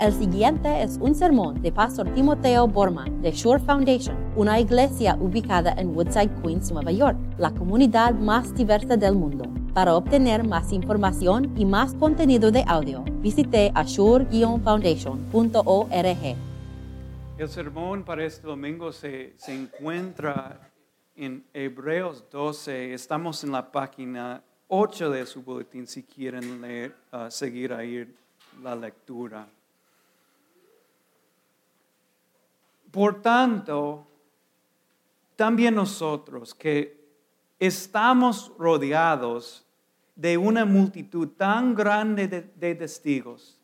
El siguiente es un sermón de Pastor Timoteo Borman de Shore Foundation, una iglesia ubicada en Woodside, Queens, Nueva York, la comunidad más diversa del mundo. Para obtener más información y más contenido de audio, visite ashore-foundation.org. El sermón para este domingo se, se encuentra en Hebreos 12. Estamos en la página 8 de su boletín si quieren leer, uh, seguir ahí la lectura. Por tanto, también nosotros que estamos rodeados de una multitud tan grande de, testigos,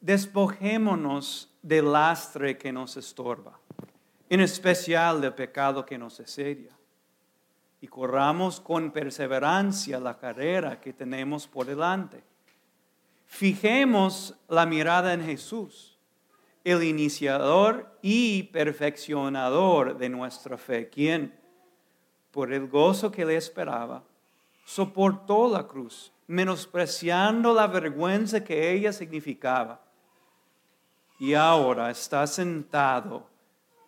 despojémonos del lastre que nos estorba, en especial del pecado que nos asedia, y corramos con perseverancia la carrera que tenemos por delante. Fijemos la mirada en Jesús el iniciador y perfeccionador de nuestra fe, quien, por el gozo que le esperaba, soportó la cruz, menospreciando la vergüenza que ella significaba, y ahora está sentado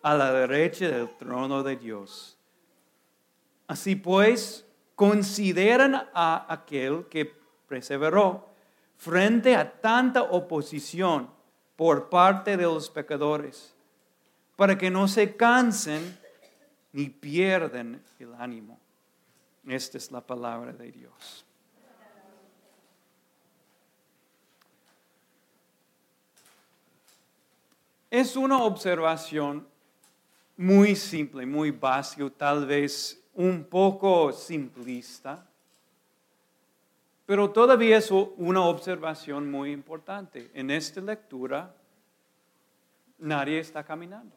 a la derecha del trono de Dios. Así pues, consideran a aquel que perseveró frente a tanta oposición por parte de los pecadores, para que no se cansen ni pierden el ánimo. Esta es la palabra de Dios. Es una observación muy simple, muy básica, tal vez un poco simplista, pero todavía es una observación muy importante. En esta lectura, nadie está caminando.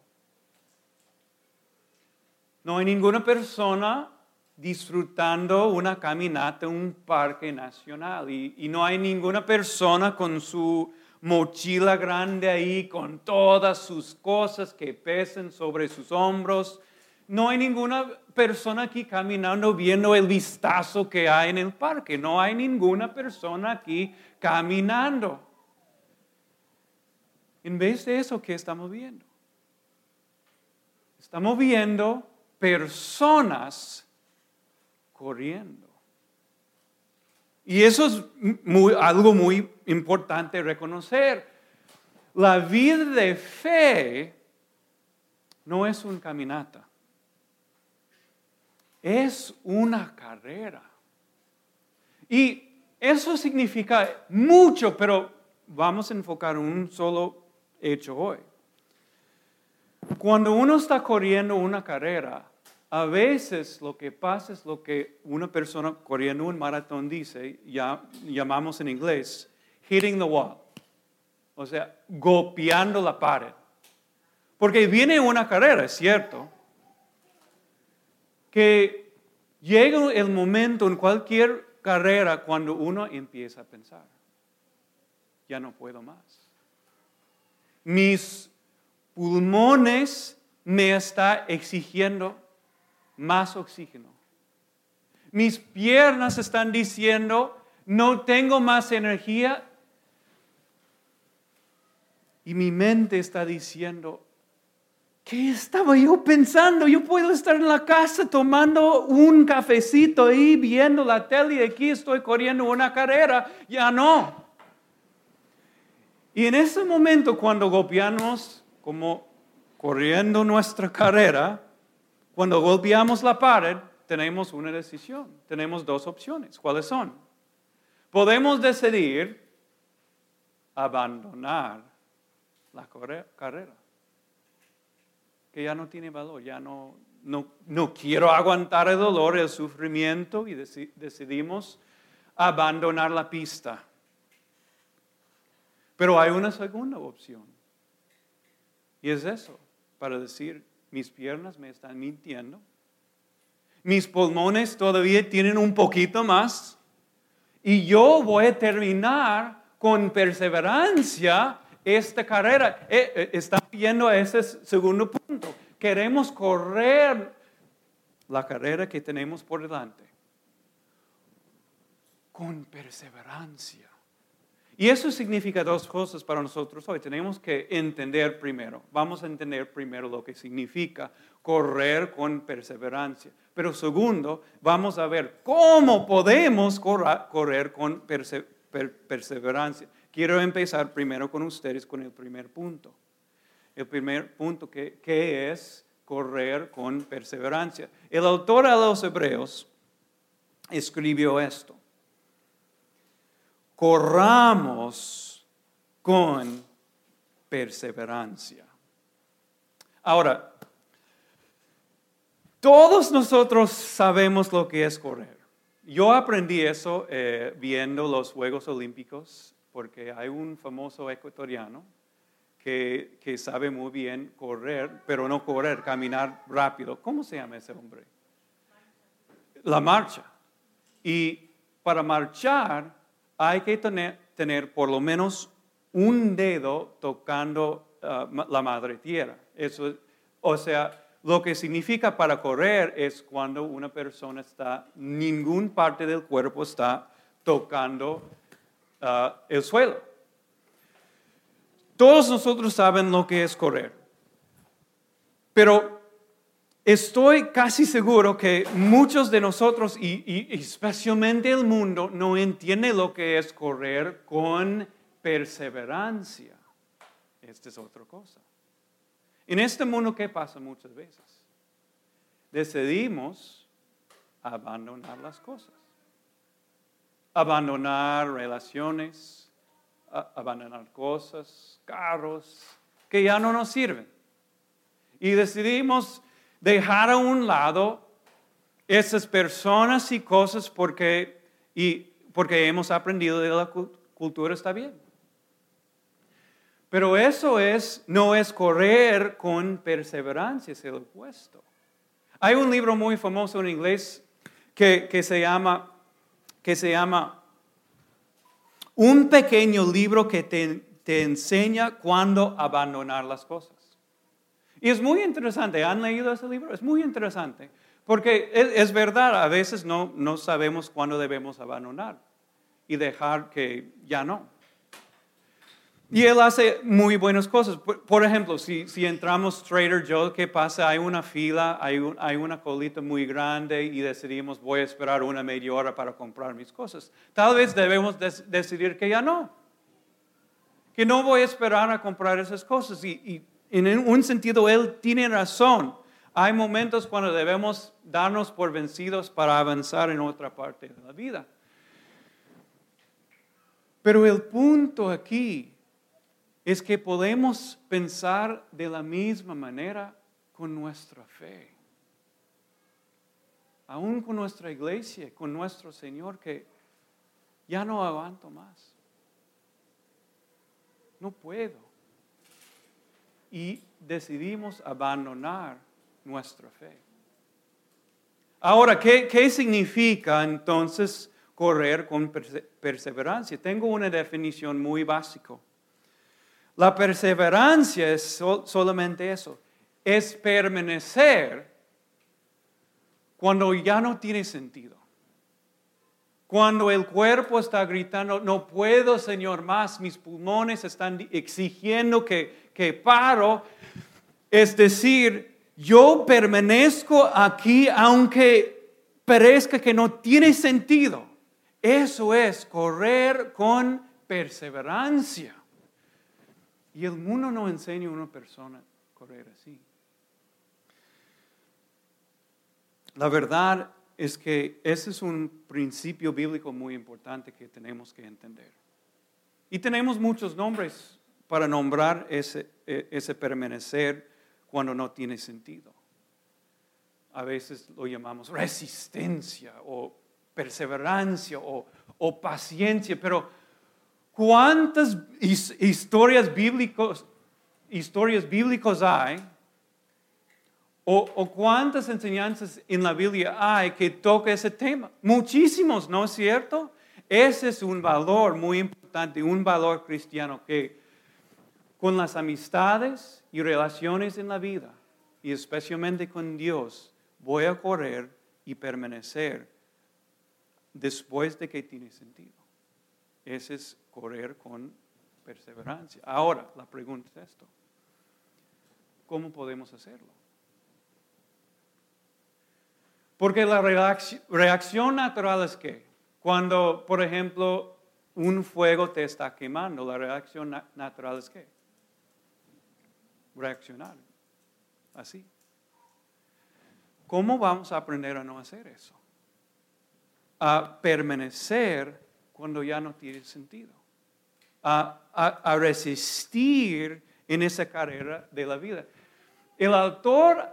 No hay ninguna persona disfrutando una caminata en un parque nacional y, y, no hay ninguna persona con su mochila grande ahí, con todas sus cosas que pesen sobre sus hombros. No hay ninguna persona aquí caminando viendo el vistazo que hay en el parque. No hay ninguna persona aquí caminando. En vez de eso, ¿qué estamos viendo? Estamos viendo personas corriendo. Y eso es algo muy importante reconocer. La vida de fe no es un caminata es una carrera. Y eso significa mucho, pero vamos a enfocar un solo hecho hoy. Cuando uno está corriendo una carrera, a veces lo que pasa es lo que una persona corriendo un maratón dice, ya llamamos en inglés, hitting the wall. O sea, golpeando la pared. Porque viene una carrera, es cierto, que llega el momento en cualquier carrera cuando uno empieza a pensar, ya no puedo más. Mis pulmones me está exigiendo más oxígeno. Mis piernas están diciendo, no tengo más energía. Y mi mente está diciendo, ¿Qué estaba yo pensando? Yo puedo estar en la casa tomando un cafecito ahí, viendo la tele y aquí estoy corriendo una carrera. Ya no. Y en ese momento cuando golpeamos como corriendo nuestra carrera, cuando golpeamos la pared, tenemos una decisión. Tenemos dos opciones. ¿Cuáles son? Podemos decidir abandonar la carrera ya no tiene valor, ya no, no, no quiero aguantar el dolor, el sufrimiento y decidimos abandonar la pista. Pero hay una segunda opción. Y es eso, para decir, mis piernas me están mintiendo, mis pulmones todavía tienen un poquito más, y yo voy a terminar con perseverancia esta carrera. Eh, eh, está viendo ese segundo punto. Queremos correr la carrera que tenemos por delante con perseverancia. Y eso significa dos cosas para nosotros hoy. Tenemos que entender primero, vamos a entender primero lo que significa correr con perseverancia. Pero segundo, vamos a ver cómo podemos correr con perseverancia. Quiero empezar primero con ustedes con el primer punto. El primer punto que, es correr con perseverancia. El autor a los hebreos escribió esto corramos con perseverancia. Ahora, todos nosotros sabemos lo que es correr. Yo aprendí eso eh, viendo los Juegos Olímpicos, porque hay un famoso ecuatoriano que, que, sabe muy bien correr, pero no correr, caminar rápido. ¿Cómo se llama ese hombre? La marcha. Y para marchar hay que tener, por lo menos un dedo tocando ah, la madre tierra. Eso, o sea, lo que significa para correr es cuando una persona está, ningún parte del cuerpo está tocando ah, el suelo. Todos nosotros saben lo que es correr. Pero Estoy casi seguro que muchos de nosotros, y, especialmente el mundo, no entiende lo que es correr con perseverancia. Esta es otra cosa. En este mundo, ¿qué pasa muchas veces? Decidimos abandonar las cosas. Abandonar relaciones, abandonar cosas, carros, que ya no nos sirven. Y decidimos dejar a un lado esas personas y cosas porque, y, porque hemos aprendido de la cultura está bien. Pero eso es, no es correr con perseverancia, es el opuesto. Hay un libro muy famoso en inglés que, que, se, llama, que se llama Un pequeño libro que te, te enseña cuándo abandonar las cosas. Y es muy interesante, ¿han leído ese libro? Es muy interesante, porque es, verdad, a veces no, no sabemos cuándo debemos abandonar y dejar que ya no. Y él hace muy buenas cosas. Por, ejemplo, si, si, entramos Trader Joe, ¿qué pasa? Hay una fila, hay, una colita muy grande y decidimos voy a esperar una media hora para comprar mis cosas. Tal vez debemos decidir que ya no. Que no voy a esperar a comprar esas cosas. Y en un sentido, Él tiene razón. Hay momentos cuando debemos darnos por vencidos para avanzar en otra parte de la vida. Pero el punto aquí es que podemos pensar de la misma manera con nuestra fe. Aún con nuestra iglesia, con nuestro Señor, que ya no aguanto más. No puedo y decidimos abandonar nuestra fe. Ahora, ¿qué, qué significa entonces correr con perseverancia? Tengo una definición muy básica. La perseverancia es solamente eso, es permanecer cuando ya no tiene sentido. Cuando el cuerpo está gritando, no puedo, Señor, más, mis pulmones están exigiendo que, que paro. Es decir, yo permanezco aquí aunque parezca que no tiene sentido. Eso es correr con perseverancia. Y el mundo no enseña a una persona a correr así. La verdad es que ese es un principio bíblico muy importante que tenemos que entender. Y tenemos muchos nombres para nombrar ese, e, ese permanecer cuando no tiene sentido. A veces lo llamamos resistencia o perseverancia o, o paciencia, pero ¿cuántas historias bíblicos, historias bíblicos hay o, cuántas enseñanzas en la Biblia hay que toca ese tema? Muchísimos, ¿no es cierto? Ese es un valor muy importante, un valor cristiano que con las amistades y relaciones en la vida, y especialmente con Dios, voy a correr y permanecer después de que tiene sentido. Ese es correr con perseverancia. Ahora, la pregunta es esto. ¿Cómo podemos hacerlo? Porque la reacción natural es que cuando, por ejemplo, un fuego te está quemando, la reacción natural es que reaccionar así. ¿Cómo vamos a aprender a no hacer eso? A permanecer cuando ya no tiene sentido. A, resistir en esa carrera de la vida. El autor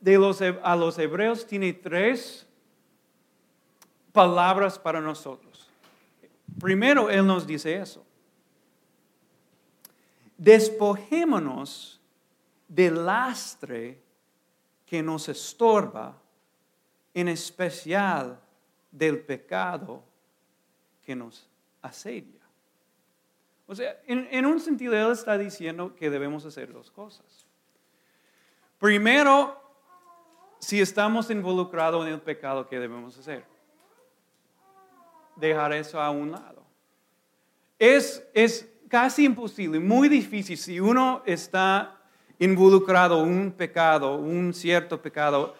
de los, a los hebreos tiene tres palabras para nosotros. Primero, Él nos dice eso. Despojémonos del lastre que nos estorba, en especial del pecado que nos asedia. O sea, en, un sentido, Él está diciendo que debemos hacer dos cosas. Primero, si estamos involucrados en el pecado, ¿qué debemos hacer? Dejar eso a un lado. Es, es casi imposible, muy difícil, si uno está involucrado en un pecado, un cierto pecado,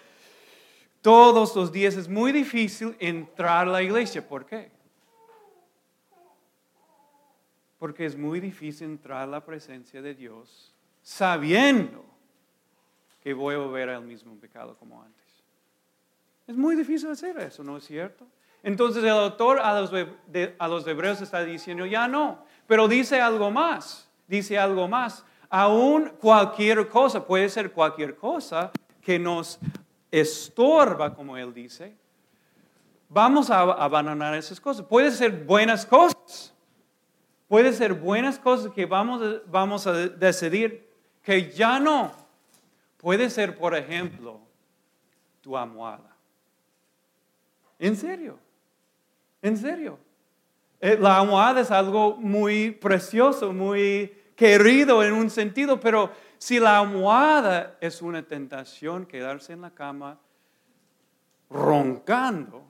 todos los días es muy difícil entrar a la iglesia. ¿Por qué? Porque es muy difícil entrar a la presencia de Dios sabiendo que voy a volver al mismo pecado como antes. Es muy difícil hacer eso, ¿no es cierto? Entonces el autor a los, a los hebreos está diciendo, ya no, pero dice algo más, dice algo más. Aún cualquier cosa, puede ser cualquier cosa que nos estorba, como él dice, vamos a abandonar esas cosas. Puede ser buenas cosas. Puede ser buenas cosas que vamos, a decidir que ya no. Puede ser, por ejemplo, tu almohada. En serio, en serio. Eh, la almohada es algo muy precioso, muy querido en un sentido, pero si la almohada es una tentación, quedarse en la cama roncando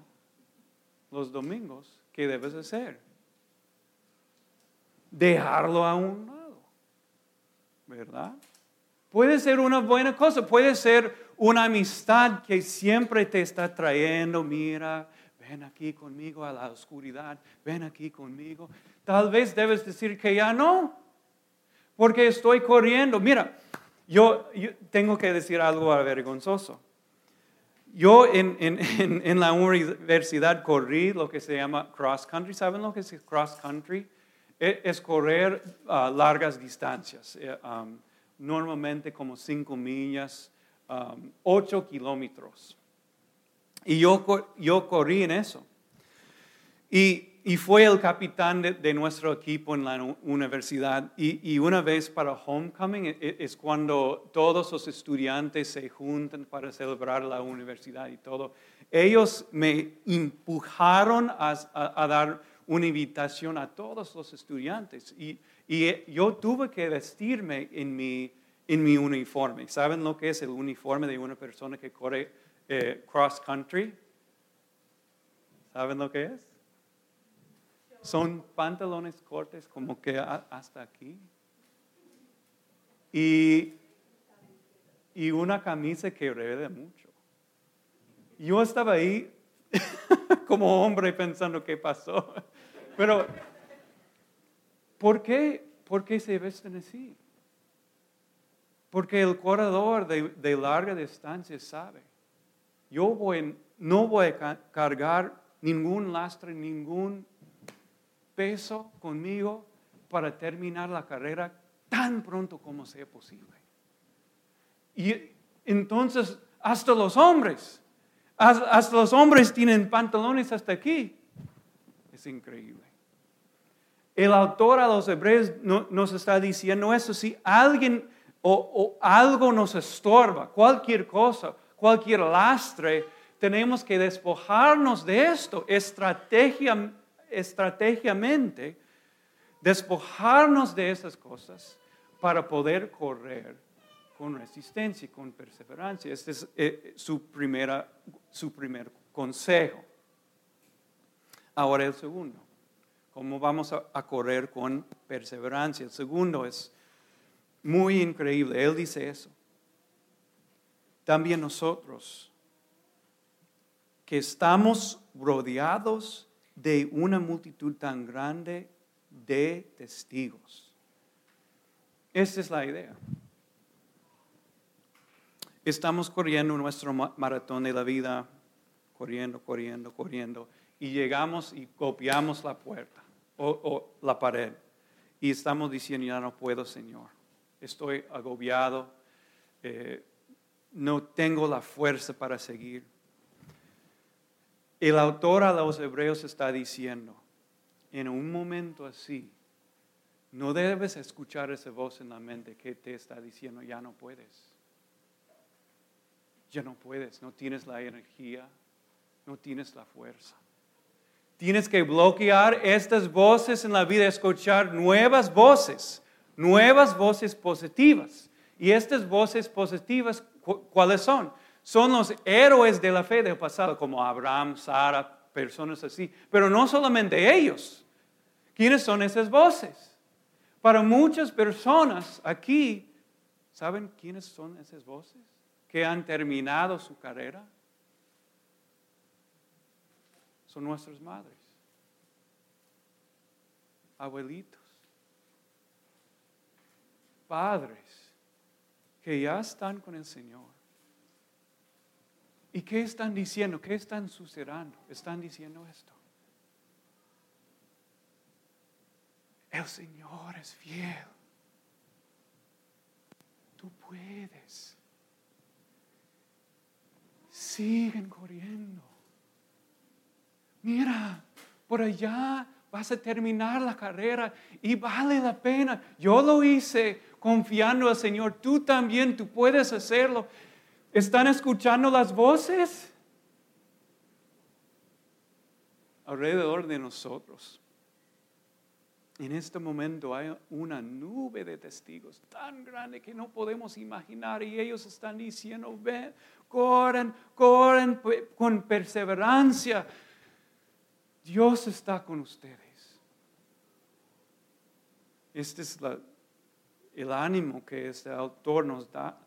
los domingos, ¿qué debes hacer? Dejarlo a un lado, ¿verdad? Puede ser una buena cosa, puede ser una amistad que siempre te está trayendo, mira, ven aquí conmigo a la oscuridad, ven aquí conmigo. Tal vez debes decir que ya no, porque estoy corriendo. Mira, yo, tengo que decir algo vergonzoso. Yo en, en, la universidad corrí lo que se llama cross country. ¿Saben lo que es cross country? E, es, correr a largas distancias. Eh, normalmente como 5 millas, 8 um, kilómetros. Y yo, yo corrí en eso. Y, y fue el capitán de, nuestro equipo en la universidad. Y, y, una vez para homecoming e, e, es cuando todos los estudiantes se juntan para celebrar la universidad y todo. Ellos me empujaron a, a dar una invitación a todos los estudiantes. Y, y eh, yo tuve que vestirme en mi, en mi uniforme. ¿Saben lo que es el uniforme de una persona que corre eh, cross country? ¿Saben lo que es? Son pantalones cortos como que hasta aquí. Y, y una camisa que revela mucho. Yo estaba ahí como hombre pensando qué pasó. Pero ¿Por qué, ¿Por qué se vesten así? Porque el corredor de, larga distancia sabe, yo no voy a cargar ningún lastre, ningún peso conmigo para terminar la carrera tan pronto como sea posible. Y entonces, hasta los hombres, hasta los hombres tienen pantalones hasta aquí. Es increíble. El autor a los hebreos nos está diciendo eso. Si alguien o, algo nos estorba, cualquier cosa, cualquier lastre, tenemos que despojarnos de esto estrategia, estratégicamente, despojarnos de esas cosas para poder correr con resistencia y con perseverancia. Este es eh, su, primera, su primer consejo. Ahora el segundo. ¿Cómo vamos a, correr con perseverancia? El segundo es muy increíble. Él dice eso. También nosotros, que estamos rodeados de una multitud tan grande de testigos. Esta es la idea. Estamos corriendo nuestro maratón de la vida, corriendo, corriendo, corriendo, y llegamos y copiamos la puerta o, la pared. Y estamos diciendo, ya no puedo, Señor. Estoy agobiado, eh, no tengo la fuerza para seguir. El autor a los hebreos está diciendo, en un momento así, no debes escuchar esa voz en la mente que te está diciendo, ya no puedes. Ya no puedes, no tienes la energía, no tienes la fuerza. Tienes que bloquear estas voces en la vida, escuchar nuevas voces, nuevas voces positivas. Y estas voces positivas, ¿cuáles son? Son los héroes de la fe del pasado, como Abraham, Sara, personas así. Pero no solamente ellos. ¿Quiénes son esas voces? Para muchas personas aquí, ¿saben quiénes son esas voces? Que han terminado su carrera. Son nuestras madres, abuelitos, padres que ya están con el Señor ¿Y qué están diciendo? ¿Qué están sucediendo? Están diciendo esto. El Señor es fiel. Tú puedes. Siguen corriendo. Mira, por allá vas a terminar la carrera y vale la pena. Yo lo hice confiando al Señor. Tú también, tú puedes hacerlo. ¿Están escuchando las voces? Alrededor de nosotros. En este momento hay una nube de testigos tan grande que no podemos imaginar y ellos están diciendo, ven, corren, corren con perseverancia. Dios está con ustedes. Este es el ánimo que este autor nos da